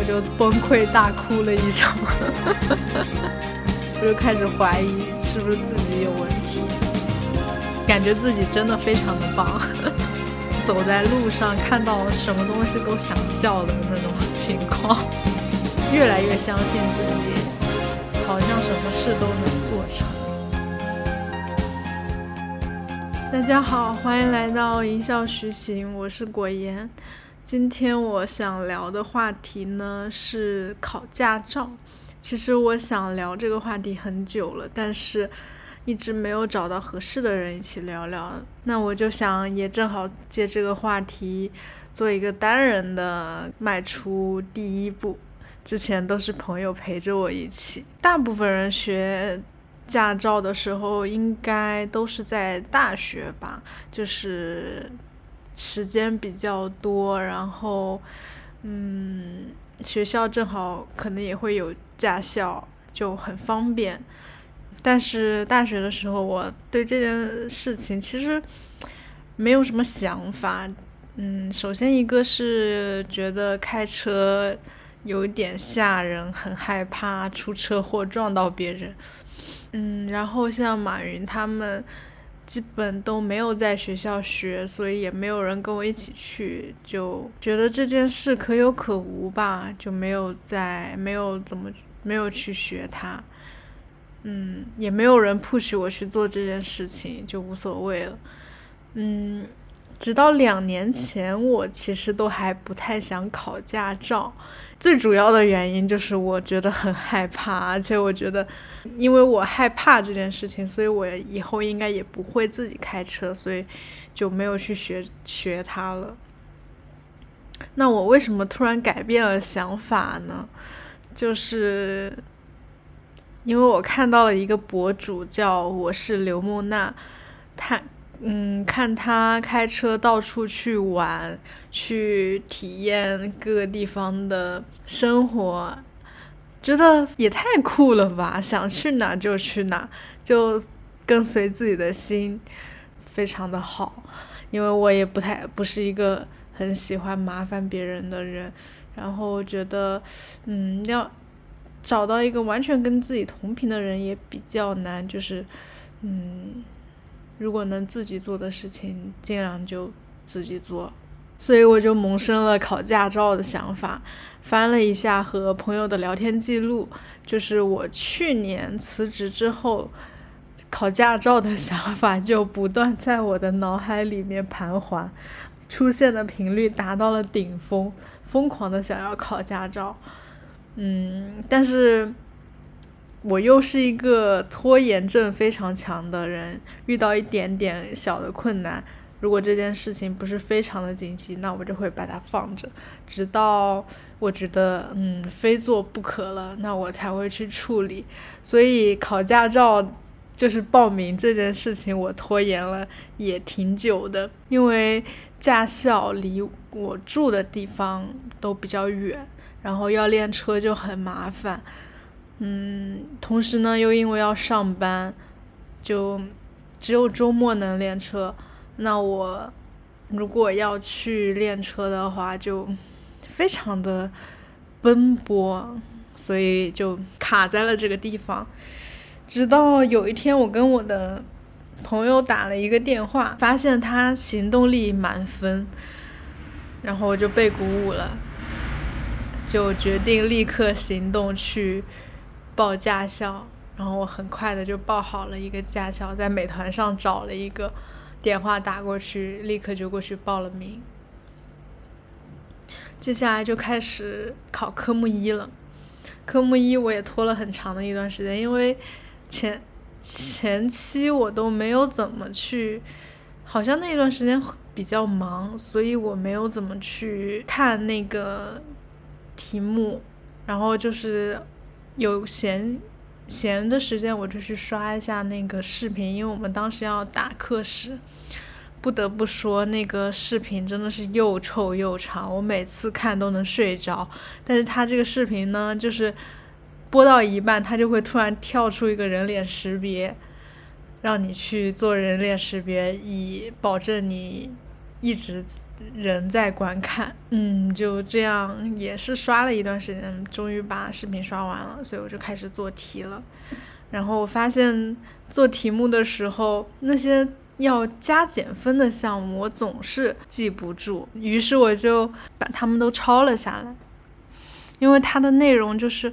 我就崩溃大哭了一场，我就开始怀疑是不是自己有问题，感觉自己真的非常的棒，走在路上看到什么东西都想笑的那种情况，越来越相信自己，好像什么事都能做成。大家好，欢迎来到一笑徐行，我是果言。今天我想聊的话题呢是考驾照。其实我想聊这个话题很久了，但是一直没有找到合适的人一起聊聊。那我就想也正好借这个话题做一个单人的迈出第一步。之前都是朋友陪着我一起。大部分人学驾照的时候应该都是在大学吧，就是。时间比较多，然后，嗯，学校正好可能也会有驾校，就很方便。但是大学的时候，我对这件事情其实没有什么想法。嗯，首先一个是觉得开车有点吓人，很害怕出车祸撞到别人。嗯，然后像马云他们。基本都没有在学校学，所以也没有人跟我一起去，就觉得这件事可有可无吧，就没有在，没有怎么没有去学它，嗯，也没有人 push 我去做这件事情，就无所谓了，嗯，直到两年前，我其实都还不太想考驾照。最主要的原因就是我觉得很害怕，而且我觉得，因为我害怕这件事情，所以我以后应该也不会自己开车，所以就没有去学学它了。那我为什么突然改变了想法呢？就是因为我看到了一个博主叫我是刘木娜，他。嗯，看他开车到处去玩，去体验各个地方的生活，觉得也太酷了吧！想去哪就去哪，就跟随自己的心，非常的好。因为我也不太不是一个很喜欢麻烦别人的人，然后觉得，嗯，要找到一个完全跟自己同频的人也比较难，就是，嗯。如果能自己做的事情，尽量就自己做。所以我就萌生了考驾照的想法。翻了一下和朋友的聊天记录，就是我去年辞职之后，考驾照的想法就不断在我的脑海里面盘桓，出现的频率达到了顶峰，疯狂的想要考驾照。嗯，但是。我又是一个拖延症非常强的人，遇到一点点小的困难，如果这件事情不是非常的紧急，那我就会把它放着，直到我觉得嗯非做不可了，那我才会去处理。所以考驾照就是报名这件事情，我拖延了也挺久的，因为驾校离我住的地方都比较远，然后要练车就很麻烦。嗯，同时呢，又因为要上班，就只有周末能练车。那我如果要去练车的话，就非常的奔波，所以就卡在了这个地方。直到有一天，我跟我的朋友打了一个电话，发现他行动力满分，然后我就被鼓舞了，就决定立刻行动去。报驾校，然后我很快的就报好了一个驾校，在美团上找了一个电话打过去，立刻就过去报了名。接下来就开始考科目一了。科目一我也拖了很长的一段时间，因为前前期我都没有怎么去，好像那一段时间比较忙，所以我没有怎么去看那个题目，然后就是。有闲闲的时间，我就去刷一下那个视频，因为我们当时要打课时，不得不说那个视频真的是又臭又长，我每次看都能睡着。但是他这个视频呢，就是播到一半，他就会突然跳出一个人脸识别，让你去做人脸识别，以保证你一直人在观看。嗯，就这样也是刷了一段时间，终于把视频刷完了，所以我就开始做题了。然后我发现做题目的时候，那些要加减分的项目我总是记不住，于是我就把它们都抄了下来，因为它的内容就是，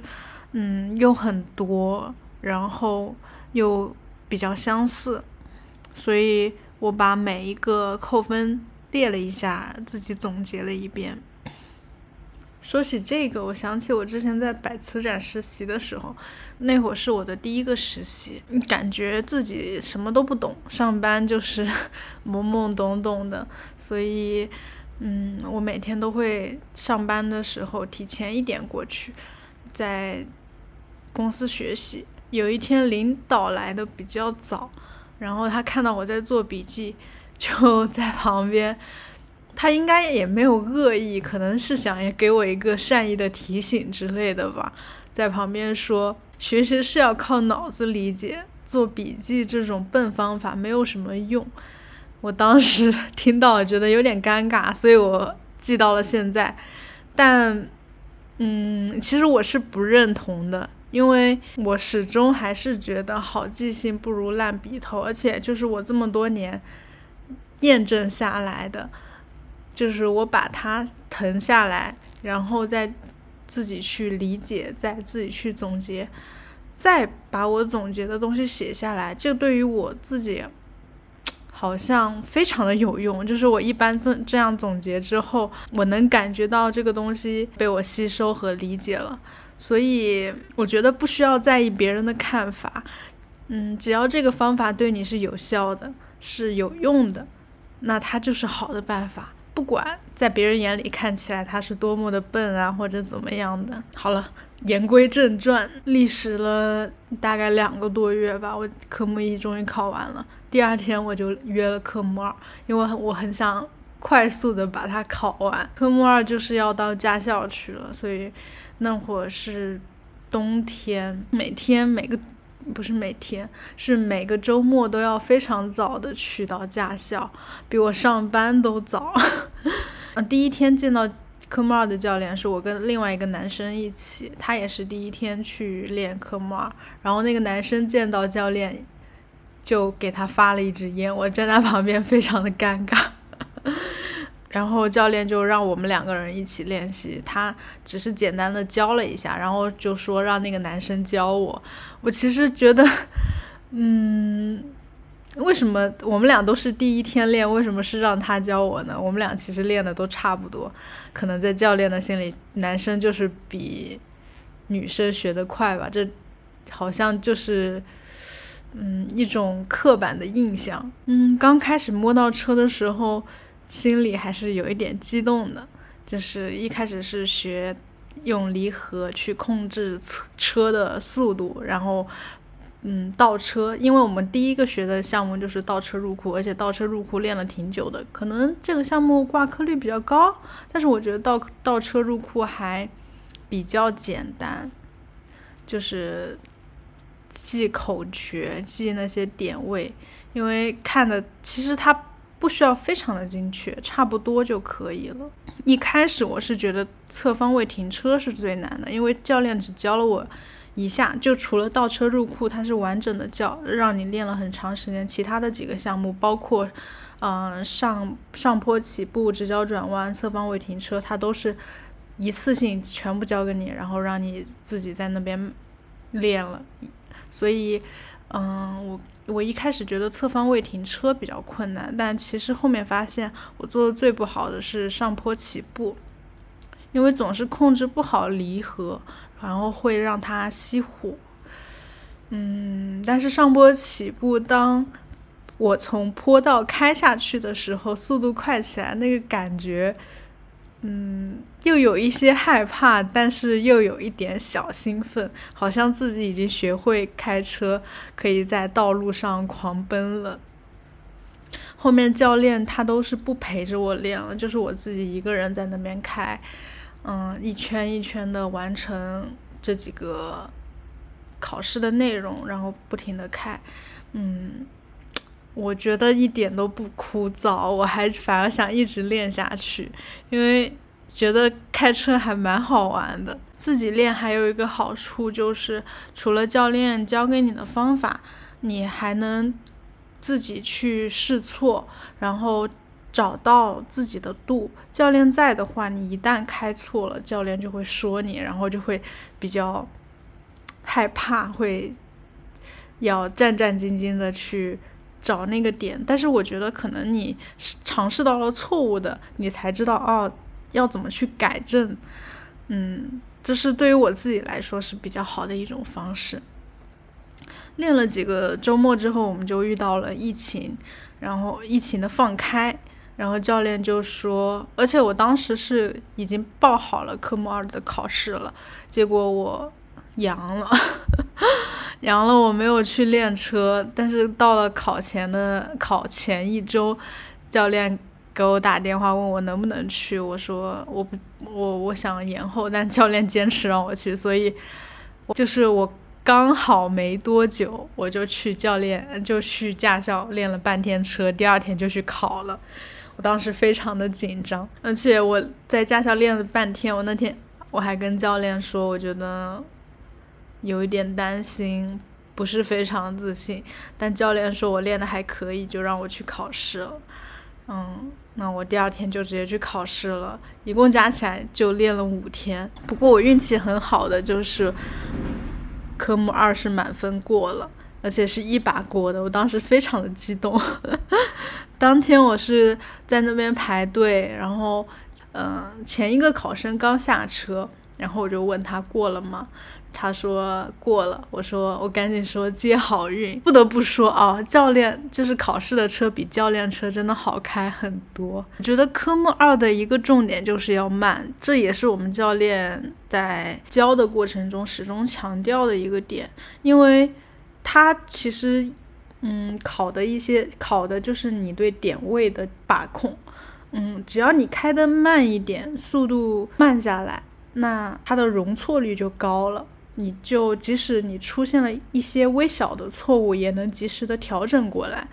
嗯，又很多，然后又比较相似，所以我把每一个扣分列了一下，自己总结了一遍。说起这个，我想起我之前在百词展实习的时候，那会儿是我的第一个实习，感觉自己什么都不懂，上班就是 懵懵懂懂的，所以，嗯，我每天都会上班的时候提前一点过去，在公司学习。有一天领导来的比较早，然后他看到我在做笔记，就 在旁边。他应该也没有恶意，可能是想也给我一个善意的提醒之类的吧，在旁边说学习是要靠脑子理解，做笔记这种笨方法没有什么用。我当时 听到觉得有点尴尬，所以我记到了现在。但，嗯，其实我是不认同的，因为我始终还是觉得好记性不如烂笔头，而且就是我这么多年验证下来的。就是我把它腾下来，然后再自己去理解，再自己去总结，再把我总结的东西写下来，这对于我自己好像非常的有用。就是我一般这这样总结之后，我能感觉到这个东西被我吸收和理解了，所以我觉得不需要在意别人的看法，嗯，只要这个方法对你是有效的，是有用的，那它就是好的办法。不管在别人眼里看起来他是多么的笨啊，或者怎么样的。好了，言归正传，历时了大概两个多月吧，我科目一终于考完了。第二天我就约了科目二，因为我很想快速的把它考完。科目二就是要到驾校去了，所以那会儿是冬天，每天每个。不是每天，是每个周末都要非常早的去到驾校，比我上班都早。第一天见到科目二的教练是我跟另外一个男生一起，他也是第一天去练科目二。然后那个男生见到教练，就给他发了一支烟，我站在旁边非常的尴尬。然后教练就让我们两个人一起练习，他只是简单的教了一下，然后就说让那个男生教我。我其实觉得，嗯，为什么我们俩都是第一天练，为什么是让他教我呢？我们俩其实练的都差不多，可能在教练的心里，男生就是比女生学的快吧，这好像就是嗯一种刻板的印象。嗯，刚开始摸到车的时候。心里还是有一点激动的，就是一开始是学用离合去控制车车的速度，然后嗯倒车，因为我们第一个学的项目就是倒车入库，而且倒车入库练了挺久的，可能这个项目挂科率比较高，但是我觉得倒倒车入库还比较简单，就是记口诀，记那些点位，因为看的其实它。不需要非常的精确，差不多就可以了。一开始我是觉得侧方位停车是最难的，因为教练只教了我一下，就除了倒车入库，它是完整的教，让你练了很长时间。其他的几个项目，包括嗯上上坡起步、直角转弯、侧方位停车，它都是一次性全部教给你，然后让你自己在那边练了。所以。嗯，我我一开始觉得侧方位停车比较困难，但其实后面发现我做的最不好的是上坡起步，因为总是控制不好离合，然后会让它熄火。嗯，但是上坡起步，当我从坡道开下去的时候，速度快起来，那个感觉。嗯，又有一些害怕，但是又有一点小兴奋，好像自己已经学会开车，可以在道路上狂奔了。后面教练他都是不陪着我练了，就是我自己一个人在那边开，嗯，一圈一圈的完成这几个考试的内容，然后不停的开，嗯。我觉得一点都不枯燥，我还反而想一直练下去，因为觉得开车还蛮好玩的。自己练还有一个好处就是，除了教练教给你的方法，你还能自己去试错，然后找到自己的度。教练在的话，你一旦开错了，教练就会说你，然后就会比较害怕，会要战战兢兢的去。找那个点，但是我觉得可能你尝试到了错误的，你才知道哦要怎么去改正。嗯，这是对于我自己来说是比较好的一种方式。练了几个周末之后，我们就遇到了疫情，然后疫情的放开，然后教练就说，而且我当时是已经报好了科目二的考试了，结果我阳了。阳了，我没有去练车，但是到了考前的考前一周，教练给我打电话问我能不能去，我说我不我我想延后，但教练坚持让我去，所以就是我刚好没多久我就去教练就去驾校练了半天车，第二天就去考了，我当时非常的紧张，而且我在驾校练了半天，我那天我还跟教练说，我觉得。有一点担心，不是非常自信，但教练说我练的还可以，就让我去考试了。嗯，那我第二天就直接去考试了，一共加起来就练了五天。不过我运气很好的就是科目二是满分过了，而且是一把过的，我当时非常的激动。当天我是在那边排队，然后嗯，前一个考生刚下车，然后我就问他过了吗？他说过了，我说我赶紧说接好运。不得不说啊，教练就是考试的车比教练车真的好开很多。我觉得科目二的一个重点就是要慢，这也是我们教练在教的过程中始终强调的一个点，因为他其实嗯考的一些考的就是你对点位的把控，嗯，只要你开的慢一点，速度慢下来，那它的容错率就高了。你就即使你出现了一些微小的错误，也能及时的调整过来，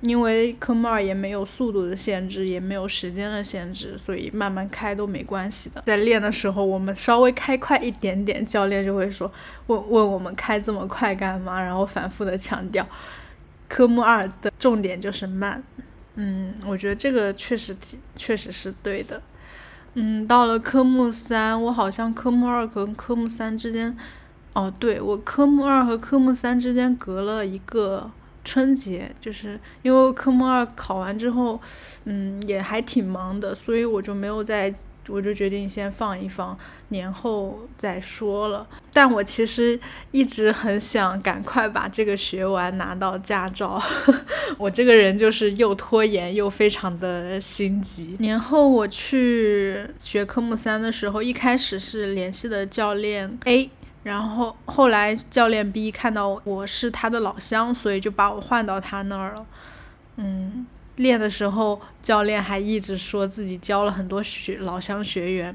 因为科目二也没有速度的限制，也没有时间的限制，所以慢慢开都没关系的。在练的时候，我们稍微开快一点点，教练就会说问问我们开这么快干嘛，然后反复的强调，科目二的重点就是慢。嗯，我觉得这个确实确实是对的。嗯，到了科目三，我好像科目二跟科目三之间。哦，对我科目二和科目三之间隔了一个春节，就是因为科目二考完之后，嗯，也还挺忙的，所以我就没有再，我就决定先放一放，年后再说了。但我其实一直很想赶快把这个学完，拿到驾照。我这个人就是又拖延又非常的心急。年后我去学科目三的时候，一开始是联系的教练 A。然后后来教练 B 看到我是他的老乡，所以就把我换到他那儿了。嗯，练的时候教练还一直说自己教了很多学老乡学员，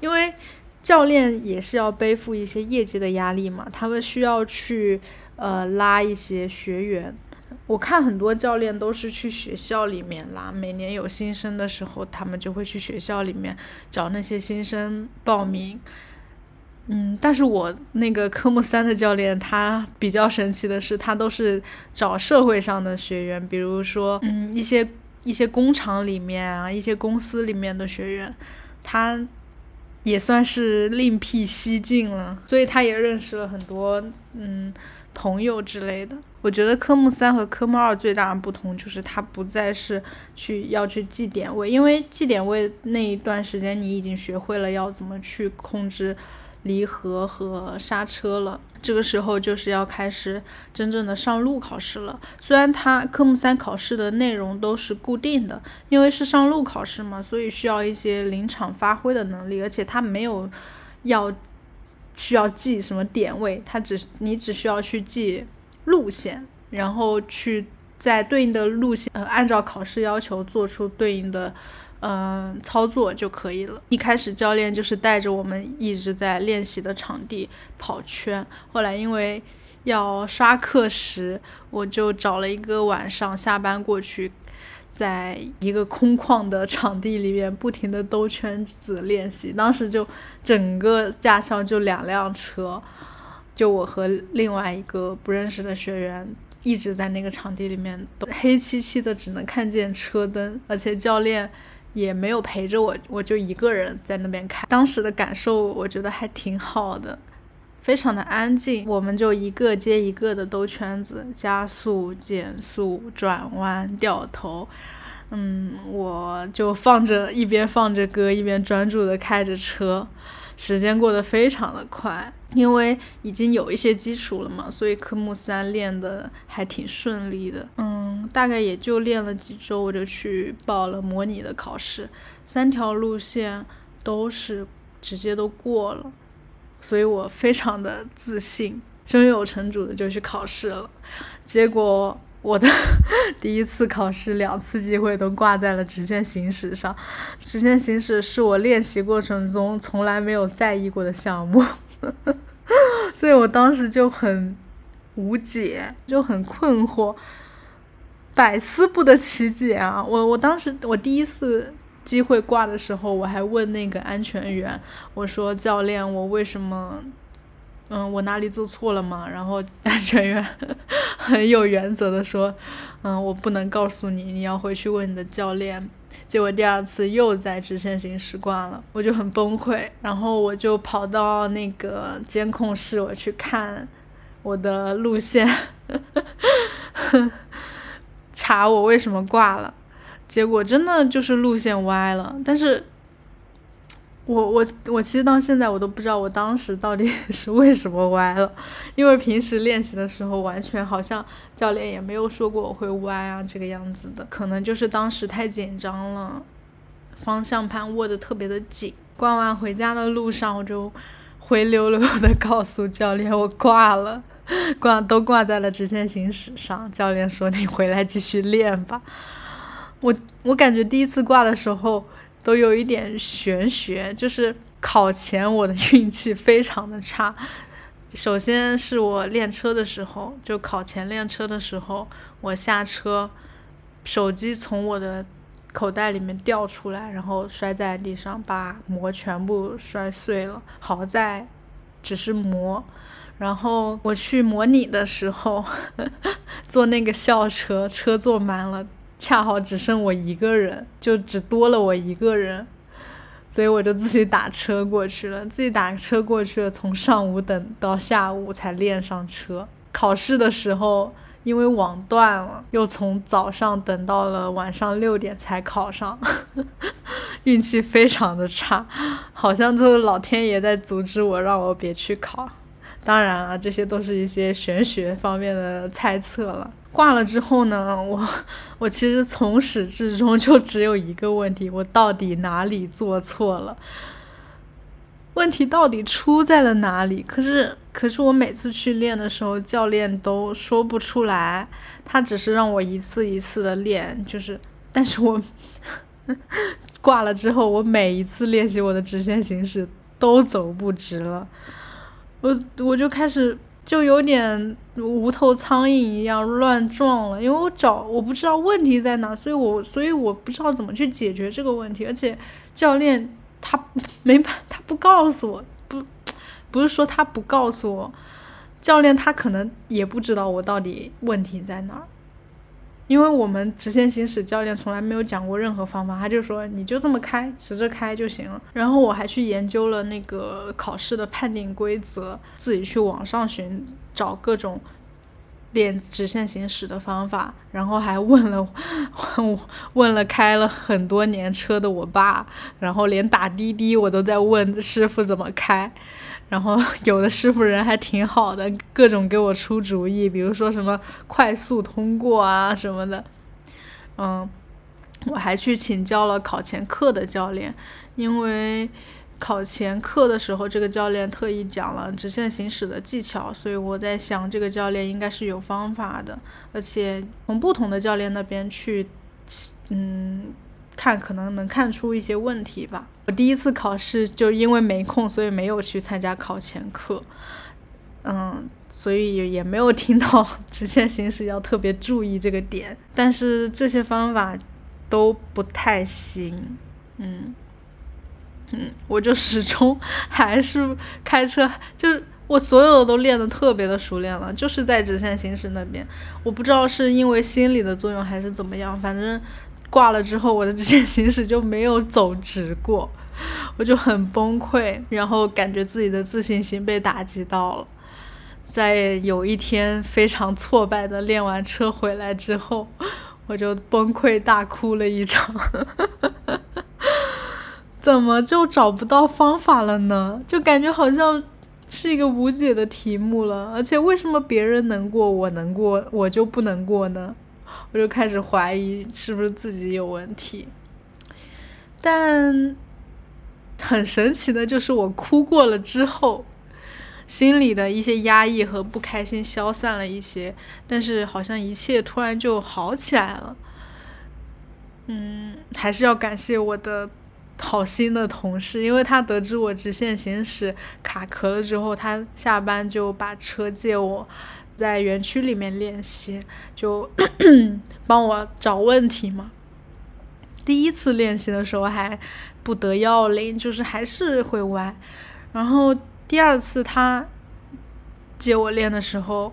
因为教练也是要背负一些业绩的压力嘛，他们需要去呃拉一些学员。我看很多教练都是去学校里面拉，每年有新生的时候，他们就会去学校里面找那些新生报名。但是我那个科目三的教练，他比较神奇的是，他都是找社会上的学员，比如说，嗯，一些一些工厂里面啊，一些公司里面的学员，他也算是另辟蹊径了，所以他也认识了很多嗯朋友之类的。我觉得科目三和科目二最大的不同就是，他不再是去要去记点位，因为记点位那一段时间你已经学会了要怎么去控制。离合和刹车了，这个时候就是要开始真正的上路考试了。虽然它科目三考试的内容都是固定的，因为是上路考试嘛，所以需要一些临场发挥的能力，而且它没有要需要记什么点位，它只你只需要去记路线，然后去在对应的路线呃按照考试要求做出对应的。嗯，操作就可以了。一开始教练就是带着我们一直在练习的场地跑圈，后来因为要刷课时，我就找了一个晚上下班过去，在一个空旷的场地里面不停的兜圈子练习。当时就整个驾校就两辆车，就我和另外一个不认识的学员一直在那个场地里面，黑漆漆的，只能看见车灯，而且教练也没有陪着我，我就一个人在那边开。当时的感受我觉得还挺好的。非常的安静，我们就一个接一个的兜圈子，加速、减速、转弯、掉头，嗯，我就放着一边放着歌，一边专注的开着车，时间过得非常的快，因为已经有一些基础了嘛，所以科目三练的还挺顺利的，嗯，大概也就练了几周，我就去报了模拟的考试，三条路线都是直接都过了。所以我非常的自信，胸有成竹的就去考试了。结果我的 第一次考试两次机会都挂在了直线行驶上。直线行驶是我练习过程中从来没有在意过的项目，所以我当时就很无解，就很困惑，百思不得其解啊！我我当时我第一次。机会挂的时候，我还问那个安全员，我说：“教练，我为什么，嗯，我哪里做错了吗？”然后安全员很有原则的说：“嗯，我不能告诉你，你要回去问你的教练。”结果第二次又在直线行驶挂了，我就很崩溃，然后我就跑到那个监控室，我去看我的路线，查我为什么挂了。结果真的就是路线歪了，但是，我我我其实到现在我都不知道我当时到底 是为什么歪了，因为平时练习的时候完全好像教练也没有说过我会歪啊这个样子的，可能就是当时太紧张了，方向盘握得特别的紧。挂完回家的路上，我就灰溜溜的告诉教练我挂了，挂都挂在了直线行驶上。教练说你回来继续练吧。我我感觉第一次挂的时候都有一点玄学，就是考前我的运气非常的差。首先是我练车的时候，就考前练车的时候，我下车，手机从我的口袋里面掉出来，然后摔在地上，把膜全部摔碎了。好在只是膜。然后我去模拟的时候，坐那个校车，车坐满了。恰好只剩我一个人，就只多了我一个人，所以我就自己打车过去了。自己打车过去了，从上午等到下午才练上车。考试的时候，因为网断了，又从早上等到了晚上六点才考上，运气非常的差，好像就是老天爷在阻止我，让我别去考。当然了，这些都是一些玄学方面的猜测了。挂了之后呢，我我其实从始至终就只有一个问题：我到底哪里做错了？问题到底出在了哪里？可是可是我每次去练的时候，教练都说不出来，他只是让我一次一次的练，就是，但是我 挂了之后，我每一次练习我的直线行驶都走不直了，我我就开始。就有点无头苍蝇一样乱撞了，因为我找我不知道问题在哪，所以我所以我不知道怎么去解决这个问题，而且教练他没他不告诉我，不不是说他不告诉我，教练他可能也不知道我到底问题在哪。因为我们直线行驶教练从来没有讲过任何方法，他就说你就这么开，直着开就行了。然后我还去研究了那个考试的判定规则，自己去网上寻找各种练直线行驶的方法，然后还问了问了开了很多年车的我爸，然后连打滴滴我都在问师傅怎么开。然后 有的师傅人还挺好的，各种给我出主意，比如说什么快速通过啊什么的。嗯，我还去请教了考前课的教练，因为考前课的时候这个教练特意讲了直线行驶的技巧，所以我在想这个教练应该是有方法的，而且从不同的教练那边去，嗯。看，可能能看出一些问题吧。我第一次考试就因为没空，所以没有去参加考前课。嗯，所以也没有听到 直线行驶要特别注意这个点。但是这些方法都不太行，嗯嗯，我就始终 还是开车，就是我所有的都练得特别的熟练了，就是在直线行驶那边，我不知道是因为心理的作用还是怎么样，反正挂了之后，我的直线行驶就没有走直过。我就很崩溃，然后感觉自己的自信心被打击到了。在有一天非常挫败的练完车回来之后，我就崩溃大哭了一场。怎么就找不到方法了呢？就感觉好像是一个无解的题目了。而且为什么别人能过，我能过，我就不能过呢？我就开始怀疑是不是自己有问题。但。很神奇的就是，我哭过了之后，心里的一些压抑和不开心消散了一些，但是好像一切突然就好起来了。嗯，还是要感谢我的好心的同事，因为他得知我直线行驶卡壳了之后，他下班就把车借我，在园区里面练习，就 帮我找问题嘛。第一次练习的时候还。不得要领，就是还是会歪。然后第二次他接我练的时候，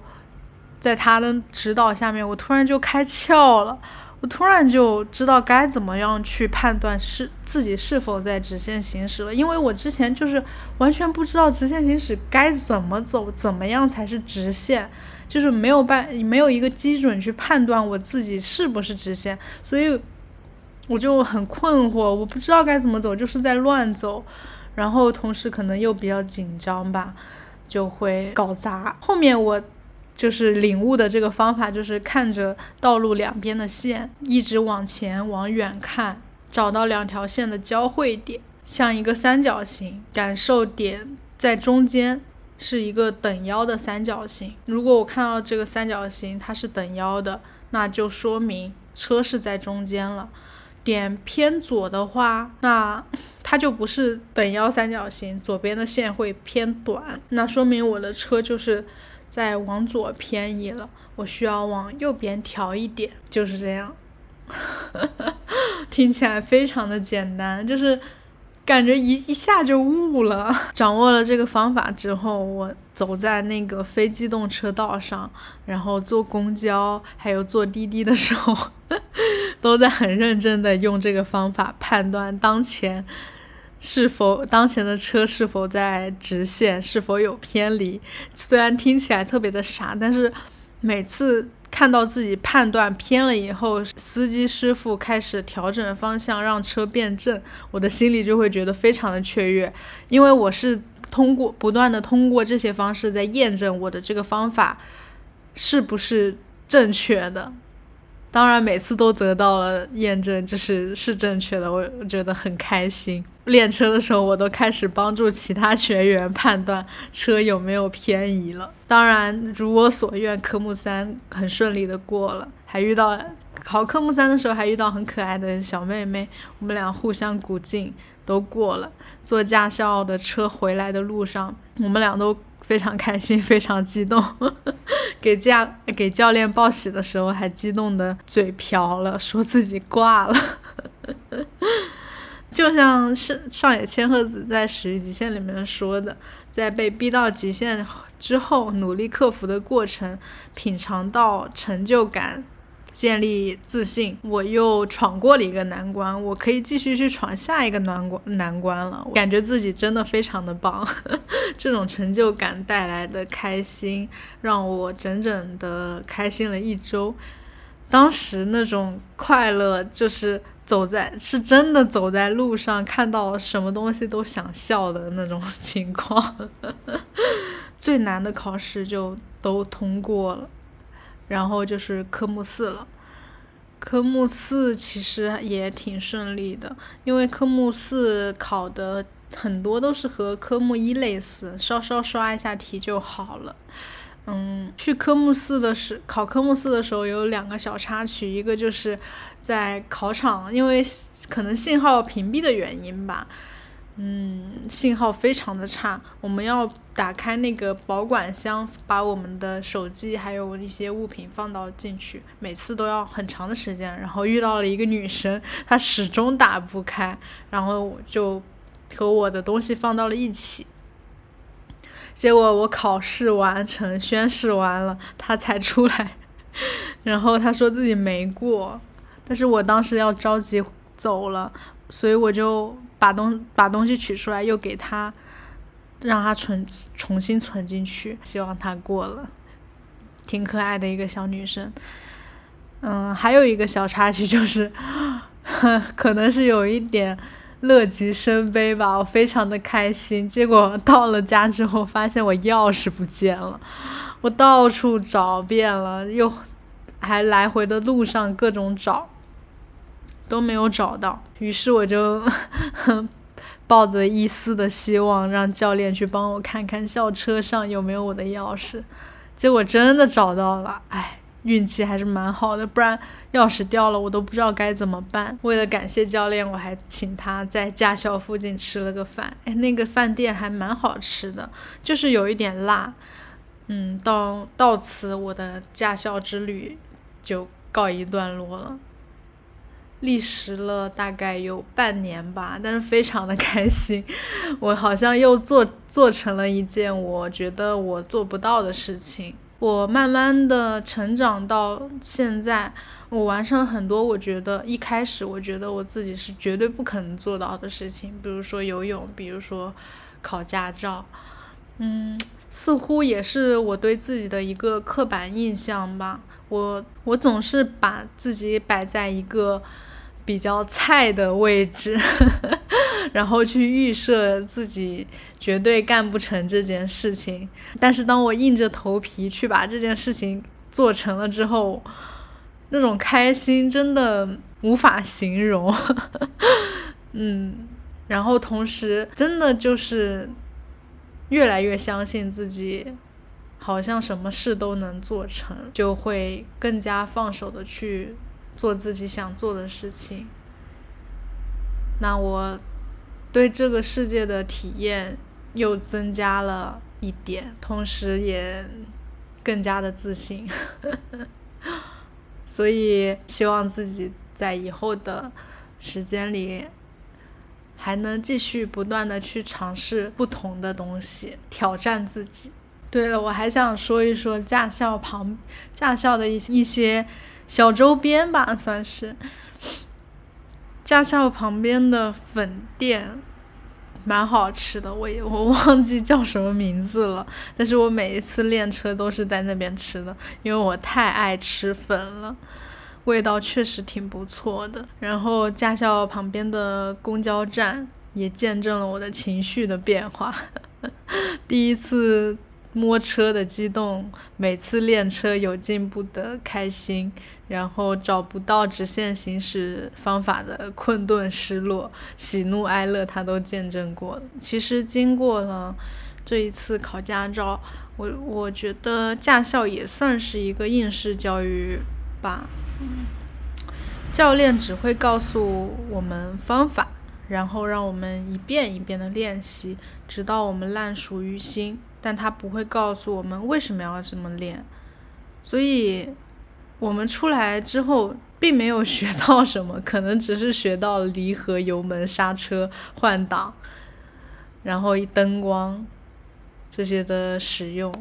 在他的指导下面，我突然就开窍了。我突然就知道该怎么样去判断是自己是否在直线行驶了，因为我之前就是完全不知道直线行驶该怎么走，怎么样才是直线，就是没有办没有一个基准去判断我自己是不是直线，所以。我就很困惑，我不知道该怎么走，就是在乱走，然后同时可能又比较紧张吧，就会搞砸。后面我就是领悟的这个方法，就是看着道路两边的线，一直往前往远看，找到两条线的交汇点，像一个三角形，感受点在中间是一个等腰的三角形。如果我看到这个三角形它是等腰的，那就说明车是在中间了。点偏左的话，那 它就不是等腰三角形，左边的线会偏短，那说明我的车就是在往左偏移了，我需要往右边调一点，就是这样。听起来非常的简单，就是。感觉一一下就悟了，掌握了这个方法之后，我走在那个非机动车道上，然后坐公交还有坐滴滴的时候，都在很认真的用这个方法判断当前是否当前的车是否在直线，是否有偏离。虽然听起来特别的傻，但是每次。看到自己判断偏了以后，司机师傅开始调整方向，让车变正，我的心里就会觉得非常的雀跃，因为我是通过不断的通过这些方式在验证我的这个方法是不是正确的。当然，每次都得到了验证，就是是正确的，我我觉得很开心。练车的时候，我都开始帮助其他学员判断车有没有偏移了。当然，如我所愿，科目三很顺利的过了，还遇到考科目三的时候还遇到很可爱的小妹妹，我们俩互相鼓劲，都过了。坐驾校的车回来的路上，我们俩都。非常开心，非常激动，给教给教练报喜的时候还激动的嘴瓢了，说自己挂了。就像是上野千鹤子在《始于极限》里面说的，在被逼到极限之后，努力克服的过程，品尝到成就感。建立自信，我又闯过了一个难关，我可以继续去闯下一个难关难关了。感觉自己真的非常的棒，这种成就感带来的开心，让我整整的开心了一周。当时那种快乐，就是走在是真的走在路上，看到什么东西都想笑的那种情况。最难的考试就都通过了。然后就是科目四了，科目四其实也挺顺利的，因为科目四考的很多都是和科目一类似，稍稍刷一下题就好了。嗯，去科目四的时考科目四的时候有两个小插曲，一个就是在考场，因为可能信号屏蔽的原因吧。嗯，信号非常的差。我们要打开那个保管箱，把我们的手机还有一些物品放到进去，每次都要很长的时间。然后遇到了一个女生，她始终打不开，然后就和我的东西放到了一起。结果我考试完成，宣誓完了，她才出来，然后她说自己没过，但是我当时要着急走了，所以我就。把东把东西取出来，又给他，让他存重新存进去，希望他过了，挺可爱的一个小女生。嗯，还有一个小插曲就是，可能是有一点乐极生悲吧，我非常的开心。结果到了家之后，发现我钥匙不见了，我到处找遍了，又还来回的路上各种找。都没有找到，于是我就 抱着一丝的希望，让教练去帮我看看校车上有没有我的钥匙。结果真的找到了，哎，运气还是蛮好的，不然钥匙掉了，我都不知道该怎么办。为了感谢教练，我还请他在驾校附近吃了个饭。哎，那个饭店还蛮好吃的，就是有一点辣。嗯，到到此，我的驾校之旅就告一段落了。历时了大概有半年吧，但是非常的开心，我好像又做做成了一件我觉得我做不到的事情。我慢慢的成长到现在，我完成了很多我觉得一开始我觉得我自己是绝对不可能做到的事情，比如说游泳，比如说考驾照，嗯，似乎也是我对自己的一个刻板印象吧。我我总是把自己摆在一个。比较菜的位置，然后去预设自己绝对干不成这件事情。但是当我硬着头皮去把这件事情做成了之后，那种开心真的无法形容。嗯，然后同时真的就是越来越相信自己，好像什么事都能做成，就会更加放手的去。做自己想做的事情，那我对这个世界的体验又增加了一点，同时也更加的自信。所以希望自己在以后的时间里还能继续不断的去尝试不同的东西，挑战自己。对了，我还想说一说驾校旁驾校的一一些。小周边吧，算是驾校旁边的粉店，蛮好吃的。我也我忘记叫什么名字了，但是我每一次练车都是在那边吃的，因为我太爱吃粉了，味道确实挺不错的。然后驾校旁边的公交站也见证了我的情绪的变化，第一次摸车的激动，每次练车有进步的开心。然后找不到直线行驶方法的困顿失落，喜怒哀乐他都见证过了。其实经过了这一次考驾照，我我觉得驾校也算是一个应试教育吧。教练只会告诉我们方法，然后让我们一遍一遍的练习，直到我们烂熟于心。但他不会告诉我们为什么要这么练，所以。我们出来之后，并没有学到什么，可能只是学到离合、油门、刹车、换挡，然后灯光这些的使用。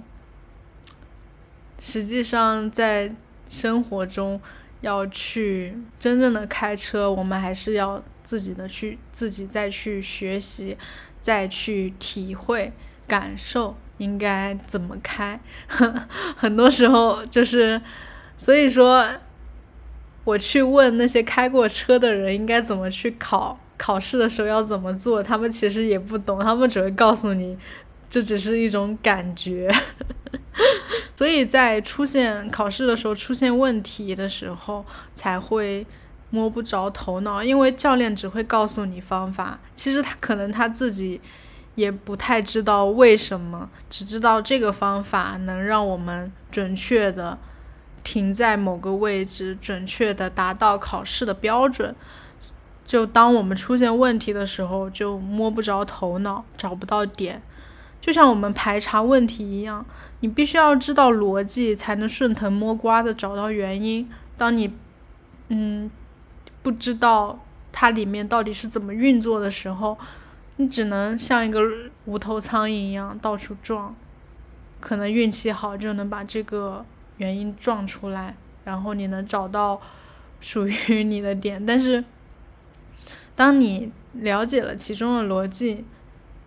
实际上，在生活中要去真正的开车，我们还是要自己的去自己再去学习，再去体会、感受应该怎么开。很多时候就是。所以说，我去问那些开过车的人应该怎么去考，考试的时候要怎么做，他们其实也不懂，他们只会告诉你，这只是一种感觉。所以在出现考试的时候出现问题的时候，才会摸不着头脑，因为教练只会告诉你方法，其实他可能他自己也不太知道为什么，只知道这个方法能让我们准确的。停在某个位置，准确的达到考试的标准，就当我们出现问题的时候，就摸不着头脑，找不到点。就像我们排查问题一样，你必须要知道逻辑，才能顺藤摸瓜的找到原因。当你，嗯，不知道它里面到底是怎么运作的时候，你只能像一个无头苍蝇一样到处撞，可能运气好就能把这个原因撞出来，然后你能找到属于你的点。但是，当你了解了其中的逻辑，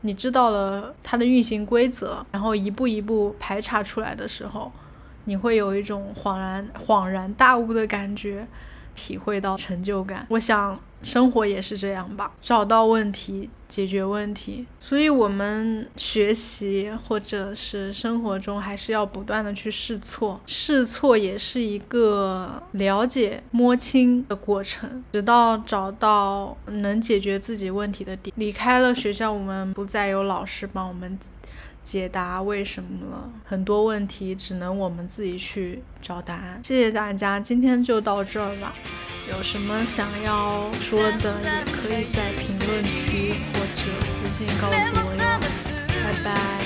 你知道了它的运行规则，然后一步一步排查出来的时候，你会有一种恍然恍然大悟的感觉，体会到成就感。我想。生活也是这样吧，找到问题，解决问题。所以，我们学习或者是生活中，还是要不断的去试错。试错也是一个了解、摸清的过程，直到找到能解决自己问题的点。离开了学校，我们不再有老师帮我们。解答为什么了？很多问题只能我们自己去找答案。谢谢大家，今天就到这儿吧。有什么想要说的，也可以在评论区或者私信告诉我哟。拜拜。